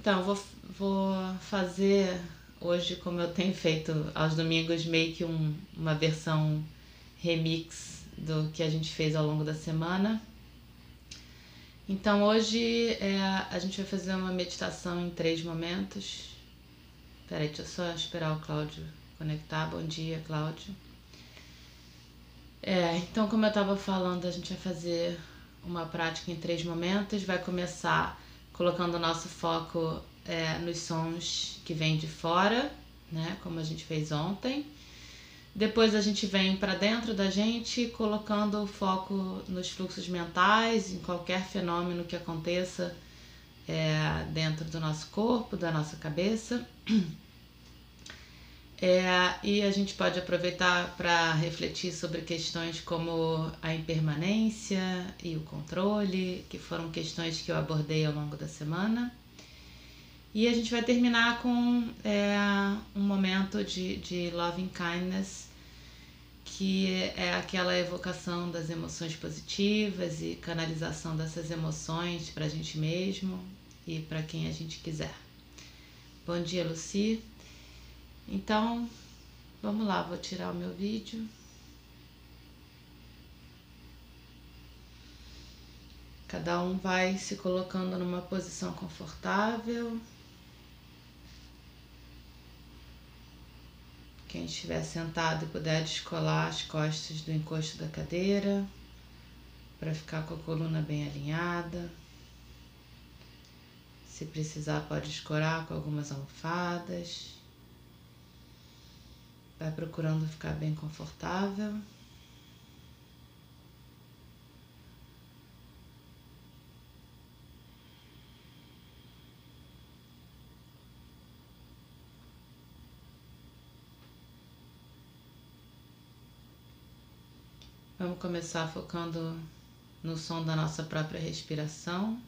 então, vou, vou fazer hoje, como eu tenho feito aos domingos, meio que um- uma versão remix do que a gente fez ao longo da semana. Então, hoje é, a gente vai fazer uma meditação em três momentos. Peraí, deixa eu só esperar o Cláudio conectar. Bom dia, Cláudio. É, então, como eu estava falando, a gente vai fazer uma prática em três momentos. Vai começar colocando o nosso foco é, nos sons que vêm de fora, né? Como a gente fez ontem. Depois a gente vem para dentro da gente, colocando o foco nos fluxos mentais, em qualquer fenômeno que aconteça é, dentro do nosso corpo, da nossa cabeça. É, e a gente pode aproveitar para refletir sobre questões como a impermanência e o controle, que foram questões que eu abordei ao longo da semana. E a gente vai terminar com é, um momento de, de loving kindness, que é aquela evocação das emoções positivas e canalização dessas emoções para a gente mesmo e para quem a gente quiser. Bom dia, Luci. Então, vamos lá, vou tirar o meu vídeo. Cada um vai se colocando numa posição confortável. Quem estiver sentado e puder descolar as costas do encosto da cadeira, para ficar com a coluna bem alinhada. Se precisar, pode escorar com algumas almofadas. Vai procurando ficar bem confortável. Vamos começar focando no som da nossa própria respiração.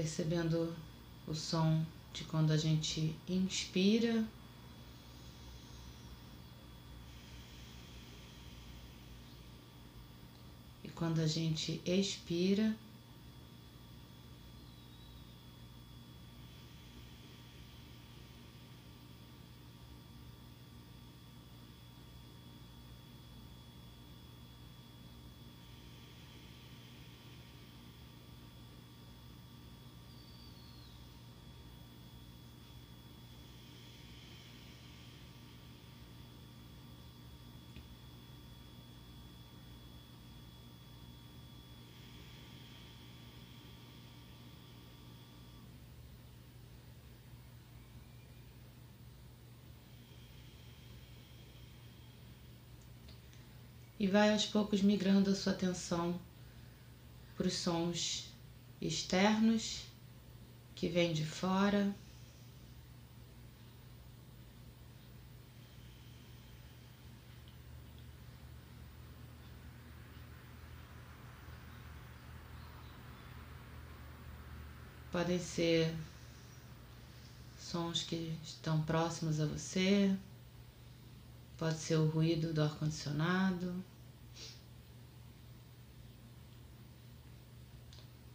Percebendo o som de quando a gente inspira e quando a gente expira. E vai aos poucos migrando a sua atenção para os sons externos que vêm de fora. Podem ser sons que estão próximos a você, pode ser o ruído do ar-condicionado.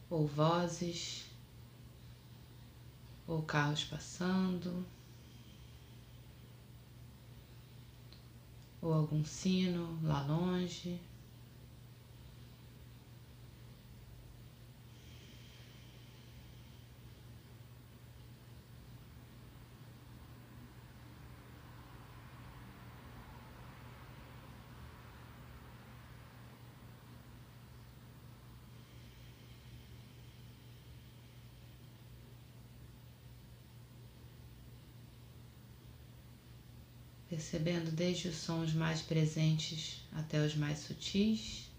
ou vozes, ou carros passando, ou algum sino lá longe. Percebendo desde os sons mais presentes até os mais sutis.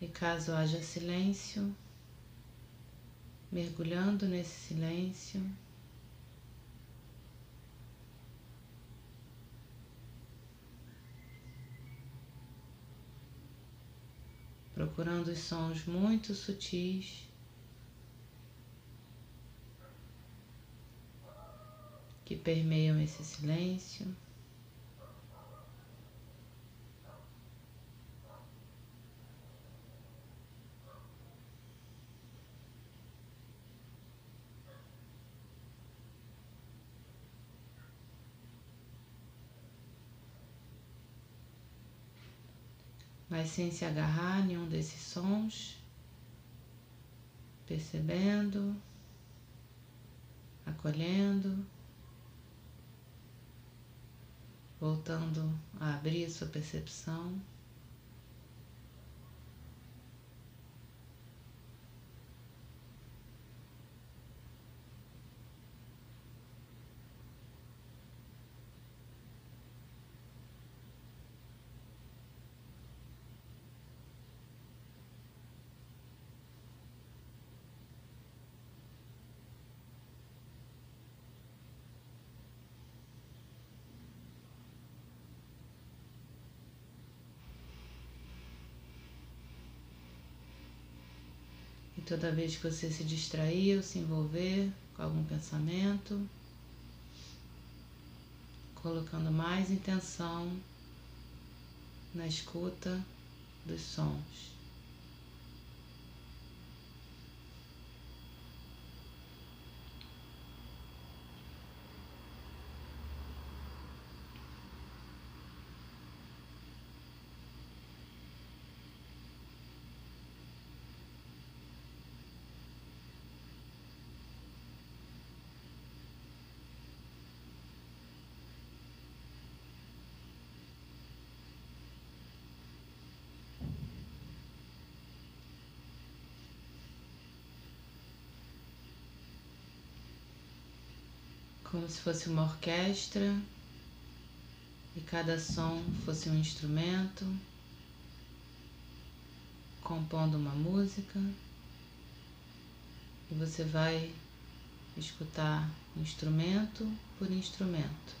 E caso haja silêncio, mergulhando nesse silêncio, procurando os sons muito sutis que permeiam esse silêncio. Sem se agarrar a nenhum desses sons, percebendo, acolhendo, voltando a abrir sua percepção. Toda vez que você se distrair ou se envolver com algum pensamento, colocando mais intenção na escuta dos sons. Como se fosse uma orquestra e cada som fosse um instrumento compondo uma música e você vai escutar instrumento por instrumento.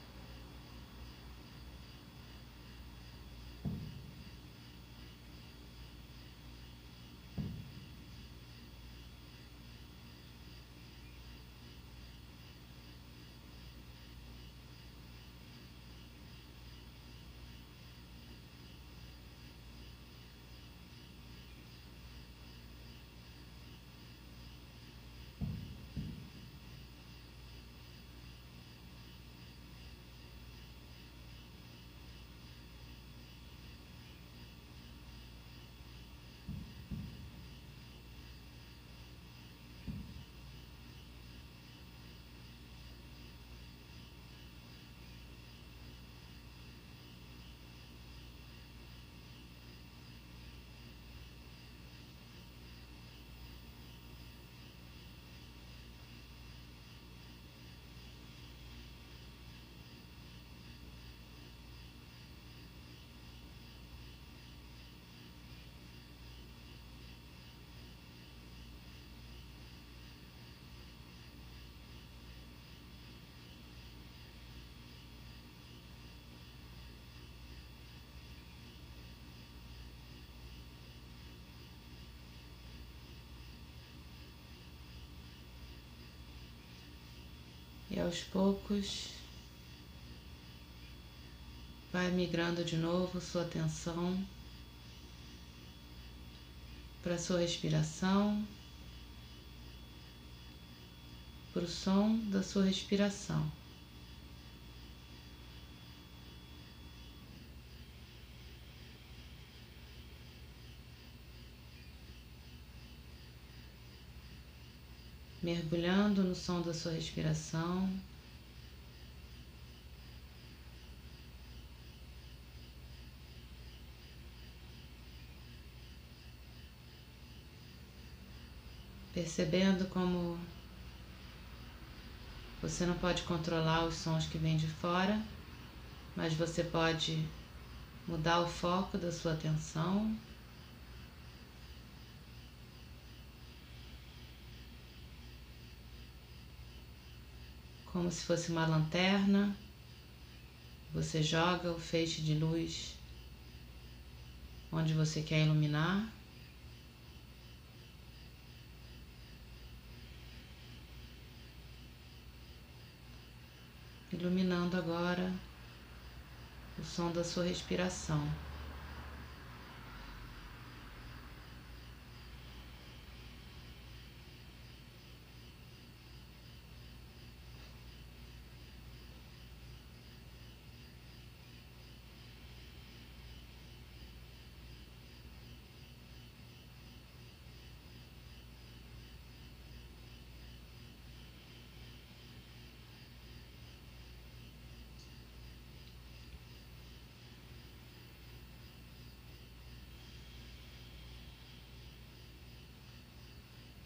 Aos poucos vai migrando de novo sua atenção para sua respiração, para o som da sua respiração. Mergulhando no som da sua respiração. Percebendo como você não pode controlar os sons que vêm de fora, mas você pode mudar o foco da sua atenção. Como se fosse uma lanterna, você joga o feixe de luz onde você quer iluminar. iluminando agora o som da sua respiração.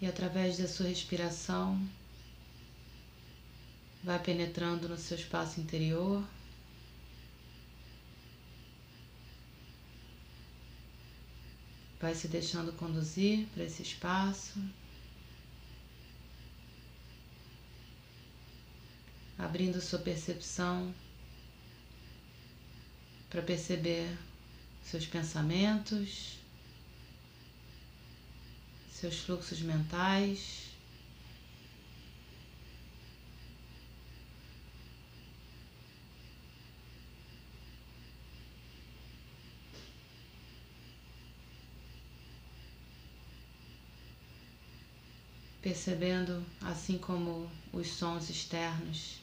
E através da sua respiração vai penetrando no seu espaço interior. Vai se deixando conduzir para esse espaço, abrindo sua percepção para perceber seus pensamentos, seus fluxos mentais. Percebendo, assim como os sons externos,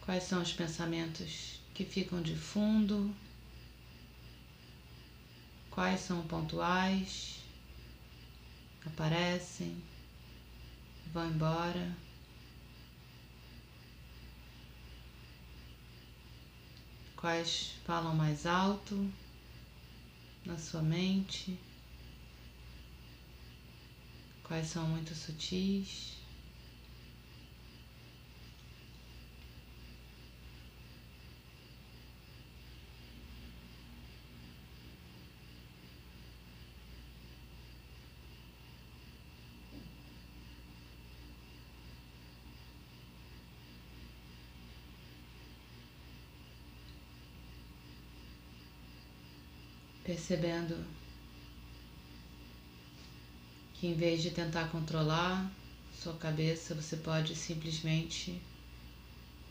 quais são os pensamentos que ficam de fundo quais são pontuais, aparecem, vão embora. Quais falam mais alto na sua mente, quais são muito sutis. Percebendo que em vez de tentar controlar sua cabeça, você pode simplesmente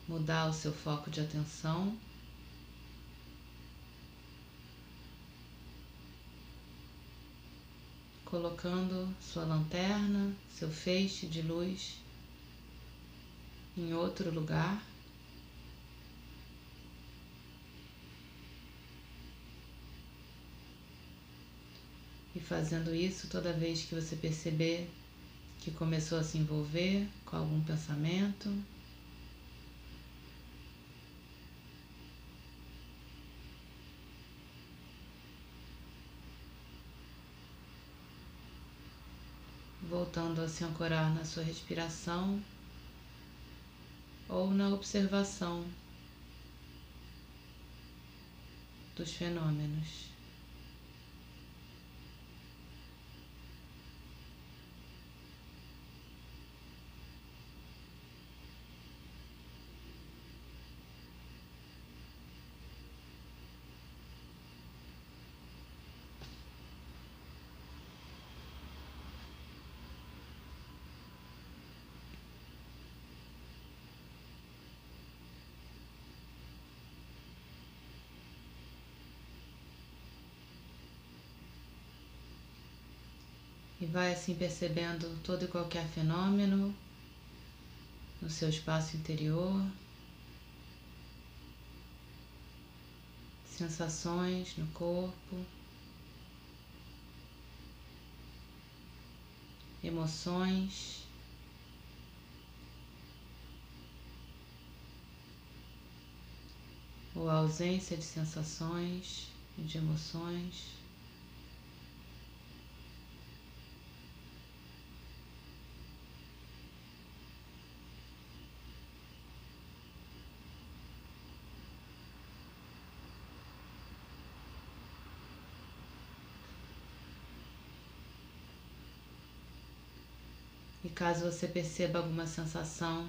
mudar o seu foco de atenção. Colocando sua lanterna, seu feixe de luz em outro lugar. E fazendo isso toda vez que você perceber que começou a se envolver com algum pensamento, voltando a se ancorar na sua respiração ou na observação dos fenômenos. E vai assim percebendo todo e qualquer fenômeno no seu espaço interior, sensações no corpo, emoções. Ou a ausência de sensações e de emoções. E caso você perceba alguma sensação,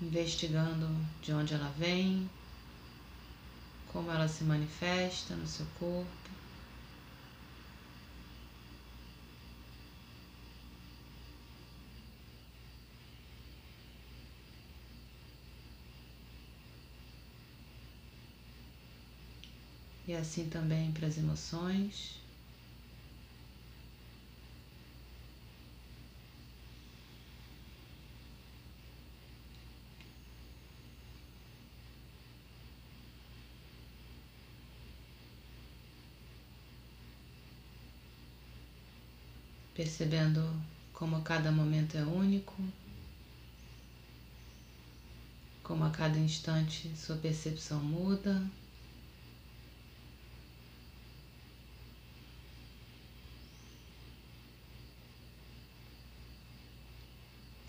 investigando de onde ela vem, como ela se manifesta no seu corpo. E assim também para as emoções. Percebendo como cada momento é único, como a cada instante sua percepção muda.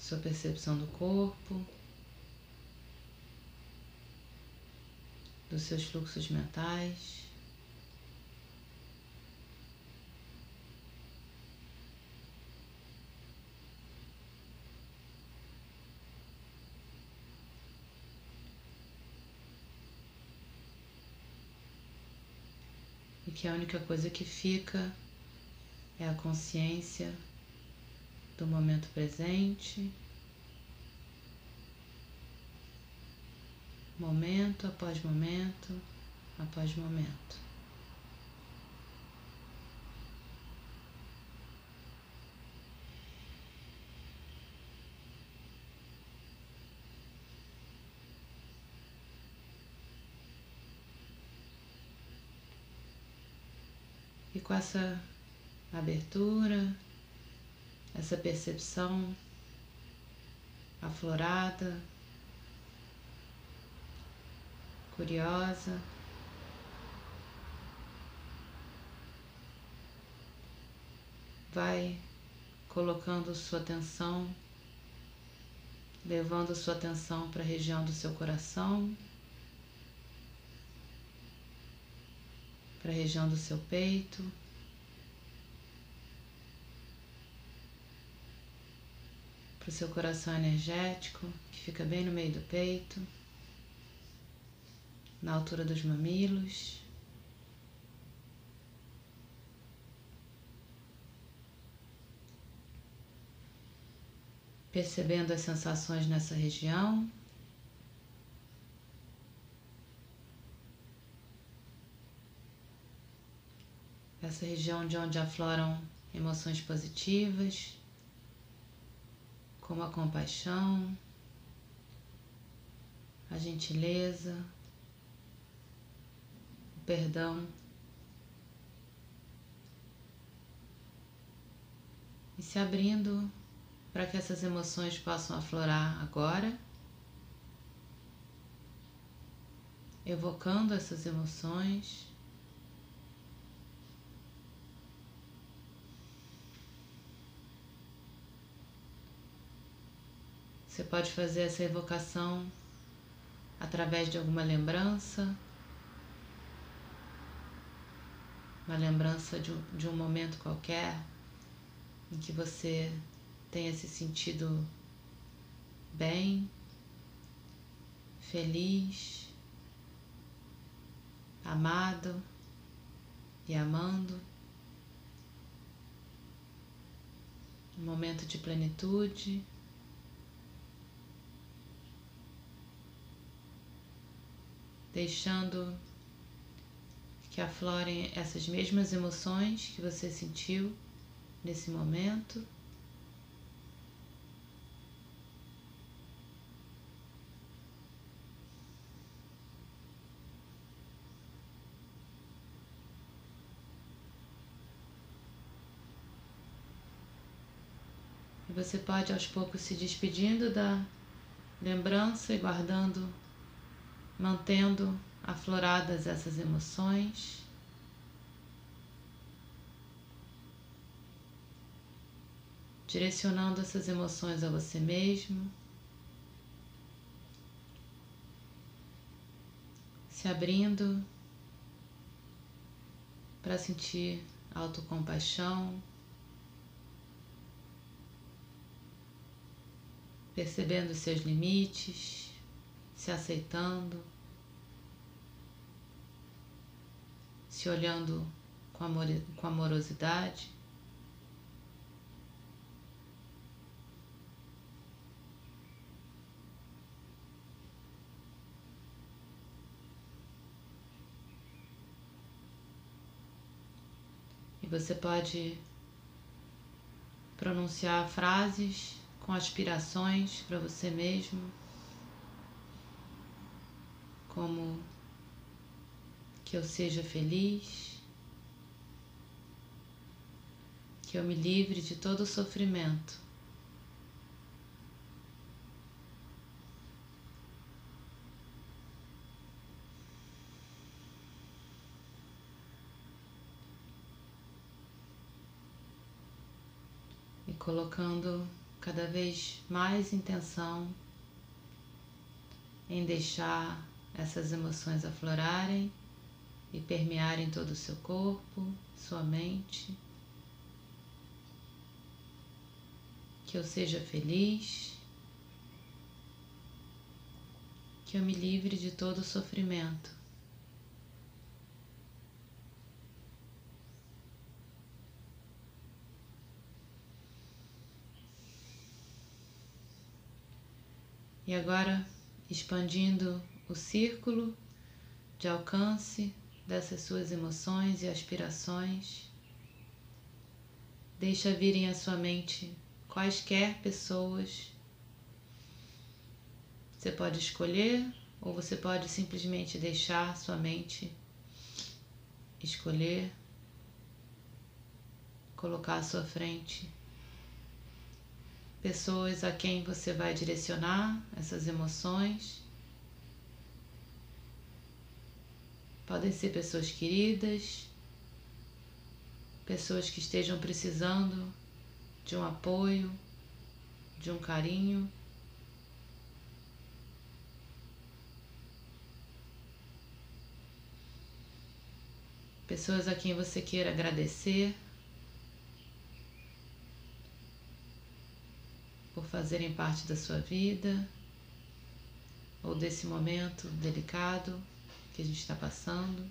Sua percepção do corpo, dos seus fluxos mentais. E que a única coisa que fica é a consciência do momento presente, momento após momento após momento. E com essa abertura, essa percepção aflorada, curiosa. Vai colocando sua atenção, levando sua atenção para a região do seu coração, para a região do seu peito. Para o seu coração energético, que fica bem no meio do peito, na altura dos mamilos. Percebendo as sensações nessa região. Essa região de onde afloram emoções positivas como a compaixão, a gentileza, o perdão. E se abrindo para que essas emoções possam aflorar agora, evocando essas emoções. Você pode fazer essa evocação através de alguma lembrança, uma lembrança de um, de um momento qualquer em que você tenha se sentido bem, feliz, amado e amando. Um momento de plenitude. deixando que aflorem essas mesmas emoções que você sentiu nesse momento. E Você pode aos poucos se despedindo da lembrança e guardando mantendo afloradas essas emoções. Direcionando essas emoções a você mesmo. Se abrindo para sentir autocompaixão. percebendo seus limites, se aceitando, se olhando com, amor, com amorosidade. E você pode pronunciar frases com aspirações para você mesmo, como que eu seja feliz, que eu me livre de todo o sofrimento. E colocando cada vez mais intenção em deixar essas emoções aflorarem e permearem todo o seu corpo, sua mente. Que eu seja feliz, que eu me livre de todo o sofrimento. E agora expandindo o círculo de alcance dessas suas emoções e aspirações, deixa virem à sua mente quaisquer pessoas. Você pode escolher ou você pode simplesmente deixar sua mente escolher, colocar à sua frente pessoas a quem você vai direcionar essas emoções. Podem ser pessoas queridas, pessoas que estejam precisando de um apoio, de um carinho. Pessoas a quem você queira agradecer. por fazerem parte da sua vida ou desse momento delicado que a gente está passando.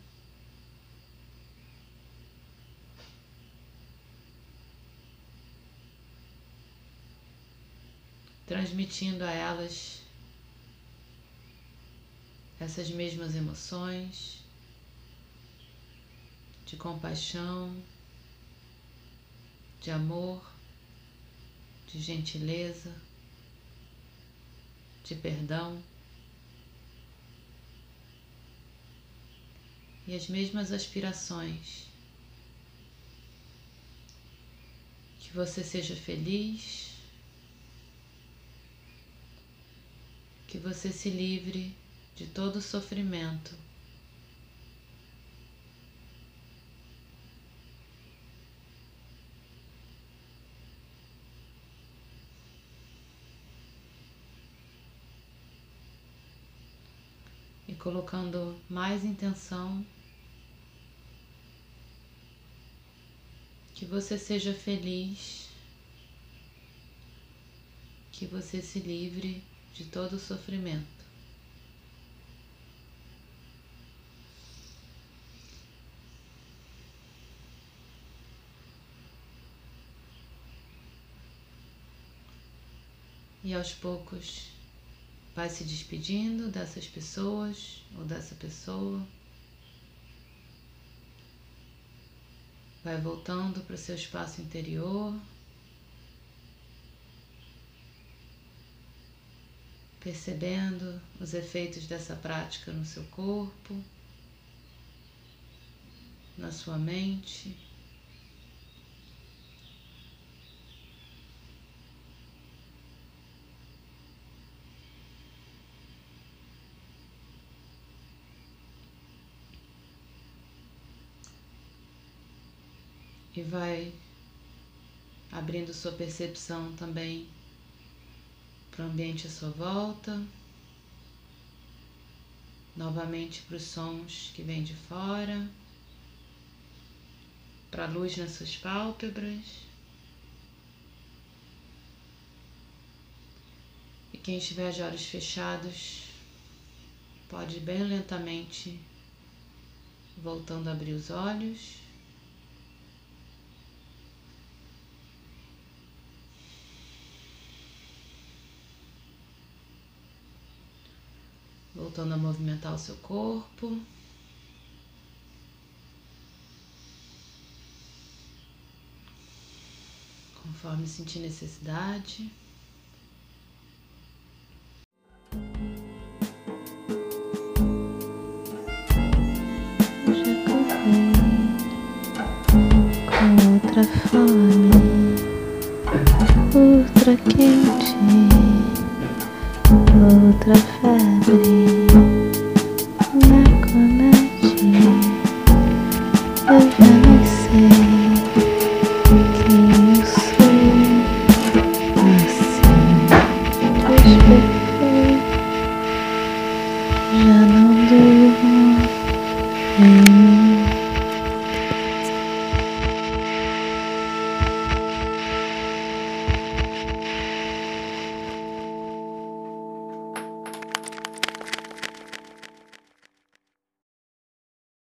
Transmitindo a elas essas mesmas emoções de compaixão, de amor de gentileza, de perdão. E as mesmas aspirações. Que você seja feliz, que você se livre de todo sofrimento. e colocando mais intenção, que você seja feliz, que você se livre de todo o sofrimento. E aos poucos Vai se despedindo dessas pessoas ou dessa pessoa. Vai voltando para o seu espaço interior. Percebendo os efeitos dessa prática no seu corpo, na sua mente. E vai abrindo sua percepção também para o ambiente à sua volta, novamente para os sons que vêm de fora, para a luz nas suas pálpebras. E quem estiver de olhos fechados, pode bem lentamente voltando a abrir os olhos. Voltando a movimentar o seu corpo. Conforme sentir necessidade. Já com outra fome.